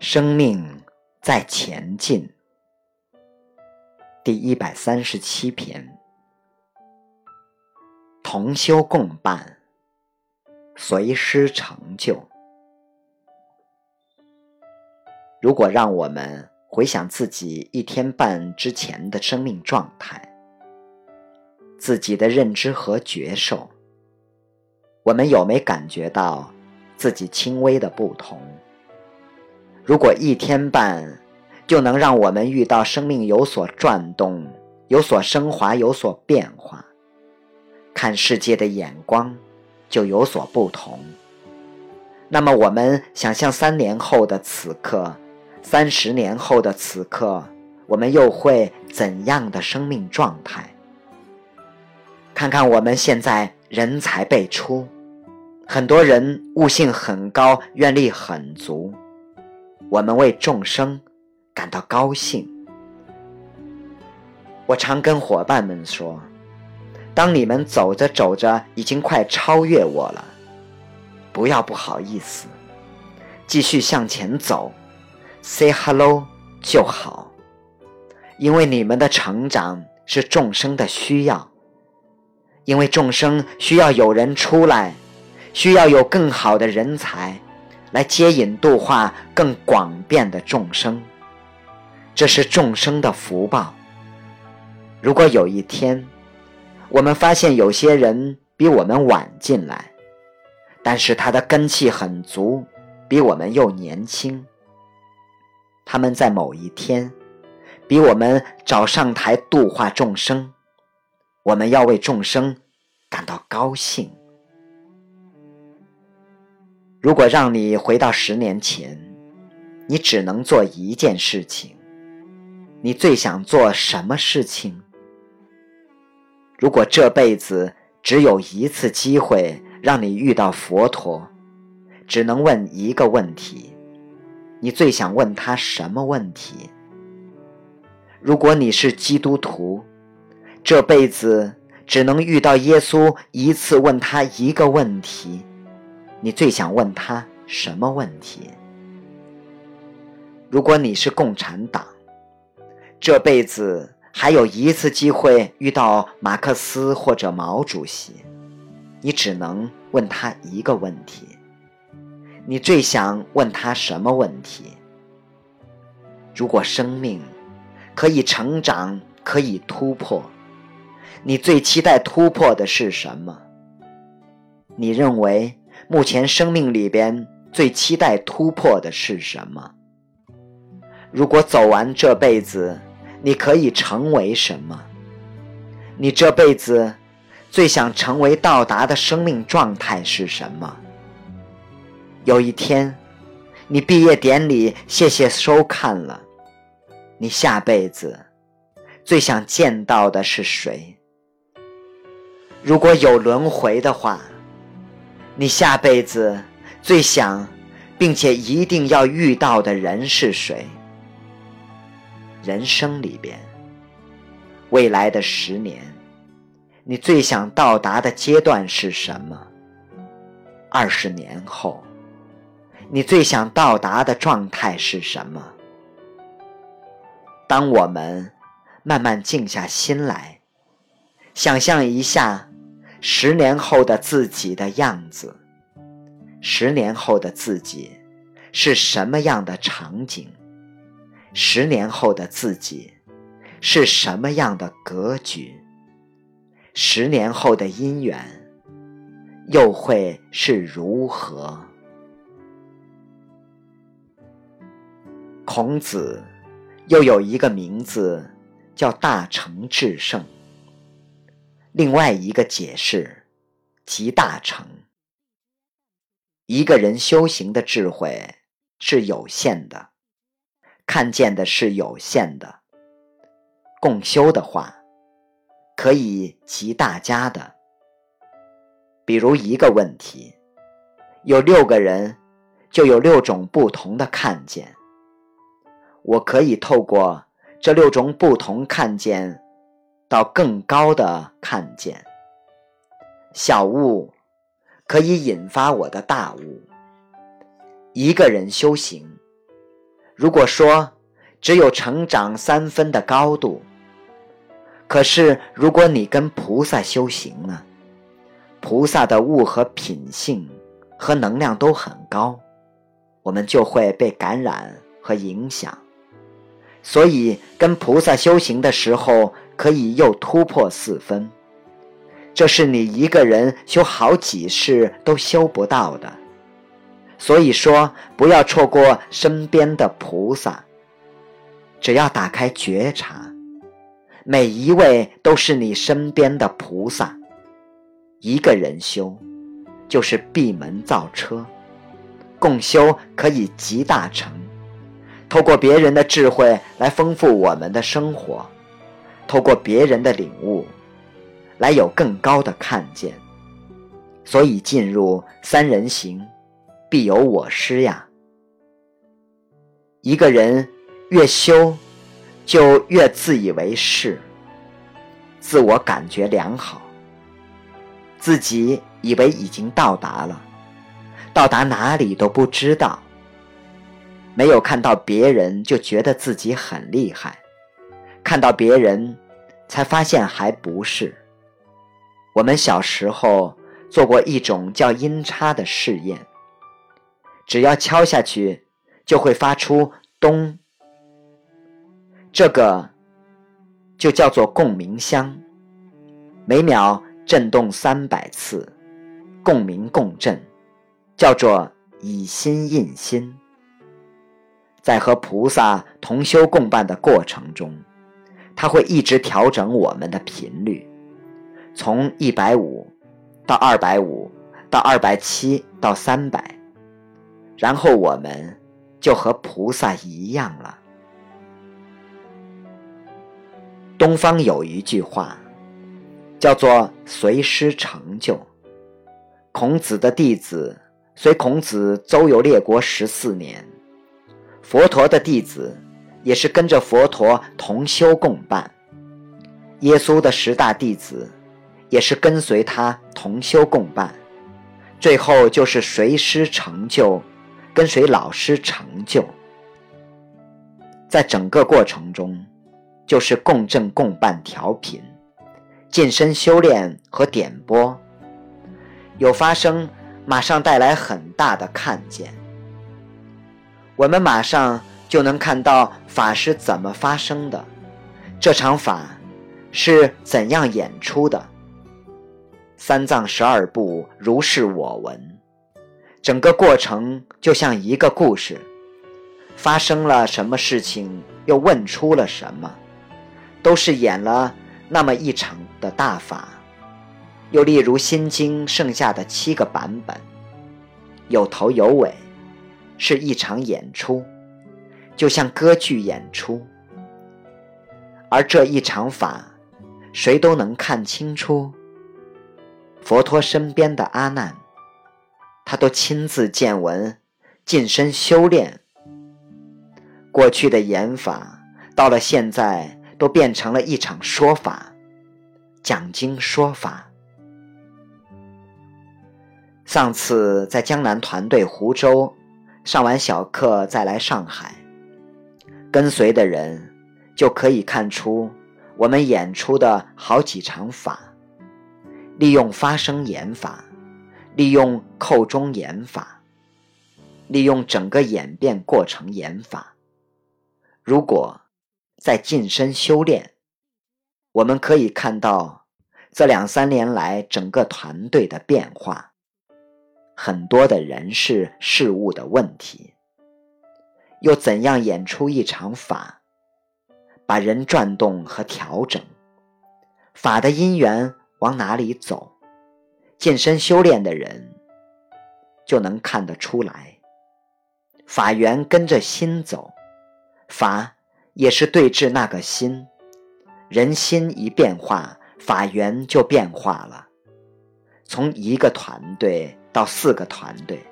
生命在前进。第一百三十七篇，同修共伴，随师成就。如果让我们回想自己一天半之前的生命状态，自己的认知和觉受，我们有没感觉到自己轻微的不同？如果一天半就能让我们遇到生命有所转动、有所升华、有所变化，看世界的眼光就有所不同，那么我们想象三年后的此刻。三十年后的此刻，我们又会怎样的生命状态？看看我们现在人才辈出，很多人悟性很高，愿力很足，我们为众生感到高兴。我常跟伙伴们说，当你们走着走着已经快超越我了，不要不好意思，继续向前走。Say hello 就好，因为你们的成长是众生的需要，因为众生需要有人出来，需要有更好的人才来接引度化更广遍的众生，这是众生的福报。如果有一天，我们发现有些人比我们晚进来，但是他的根气很足，比我们又年轻。他们在某一天，比我们早上台度化众生，我们要为众生感到高兴。如果让你回到十年前，你只能做一件事情，你最想做什么事情？如果这辈子只有一次机会让你遇到佛陀，只能问一个问题。你最想问他什么问题？如果你是基督徒，这辈子只能遇到耶稣一次，问他一个问题，你最想问他什么问题？如果你是共产党，这辈子还有一次机会遇到马克思或者毛主席，你只能问他一个问题。你最想问他什么问题？如果生命可以成长，可以突破，你最期待突破的是什么？你认为目前生命里边最期待突破的是什么？如果走完这辈子，你可以成为什么？你这辈子最想成为到达的生命状态是什么？有一天，你毕业典礼，谢谢收看了。你下辈子最想见到的是谁？如果有轮回的话，你下辈子最想并且一定要遇到的人是谁？人生里边，未来的十年，你最想到达的阶段是什么？二十年后。你最想到达的状态是什么？当我们慢慢静下心来，想象一下十年后的自己的样子，十年后的自己是什么样的场景？十年后的自己是什么样的格局？十年后的姻缘又会是如何？孔子又有一个名字叫大成至圣，另外一个解释集大成。一个人修行的智慧是有限的，看见的是有限的。共修的话，可以集大家的。比如一个问题，有六个人，就有六种不同的看见。我可以透过这六种不同看见，到更高的看见。小悟可以引发我的大悟。一个人修行，如果说只有成长三分的高度，可是如果你跟菩萨修行呢？菩萨的物和品性和能量都很高，我们就会被感染和影响。所以跟菩萨修行的时候，可以又突破四分。这是你一个人修好几世都修不到的。所以说，不要错过身边的菩萨。只要打开觉察，每一位都是你身边的菩萨。一个人修，就是闭门造车；共修可以集大成。透过别人的智慧来丰富我们的生活，透过别人的领悟，来有更高的看见。所以进入三人行，必有我师呀。一个人越修，就越自以为是，自我感觉良好。自己以为已经到达了，到达哪里都不知道。没有看到别人就觉得自己很厉害，看到别人才发现还不是。我们小时候做过一种叫音叉的试验，只要敲下去就会发出咚，这个就叫做共鸣箱，每秒。震动三百次，共鸣共振，叫做以心印心。在和菩萨同修共伴的过程中，他会一直调整我们的频率，从一百五到二百五，到二百七到三百，然后我们就和菩萨一样了。东方有一句话。叫做随师成就。孔子的弟子随孔子周游列国十四年，佛陀的弟子也是跟着佛陀同修共伴。耶稣的十大弟子也是跟随他同修共伴。最后就是随师成就，跟随老师成就。在整个过程中，就是共振共伴调频。近身修炼和点拨有发生，马上带来很大的看见。我们马上就能看到法是怎么发生的，这场法是怎样演出的。三藏十二部如是我闻，整个过程就像一个故事，发生了什么事情，又问出了什么，都是演了。那么一场的大法，又例如《心经》剩下的七个版本，有头有尾，是一场演出，就像歌剧演出。而这一场法，谁都能看清楚。佛陀身边的阿难，他都亲自见闻，近身修炼。过去的演法，到了现在。都变成了一场说法，讲经说法。上次在江南团队湖州上完小课，再来上海，跟随的人就可以看出我们演出的好几场法，利用发声演法，利用扣中演法，利用整个演变过程演法。如果。在近身修炼，我们可以看到这两三年来整个团队的变化，很多的人事事物的问题，又怎样演出一场法，把人转动和调整，法的因缘往哪里走，近身修炼的人就能看得出来，法缘跟着心走，法。也是对治那个心，人心一变化，法缘就变化了。从一个团队到四个团队，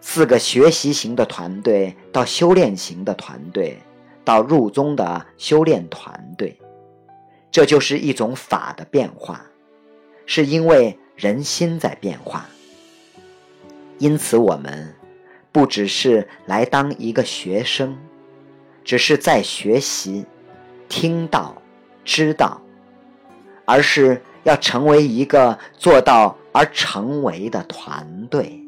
四个学习型的团队到修炼型的团队，到入宗的修炼团队，这就是一种法的变化，是因为人心在变化。因此，我们不只是来当一个学生。只是在学习、听到、知道，而是要成为一个做到而成为的团队。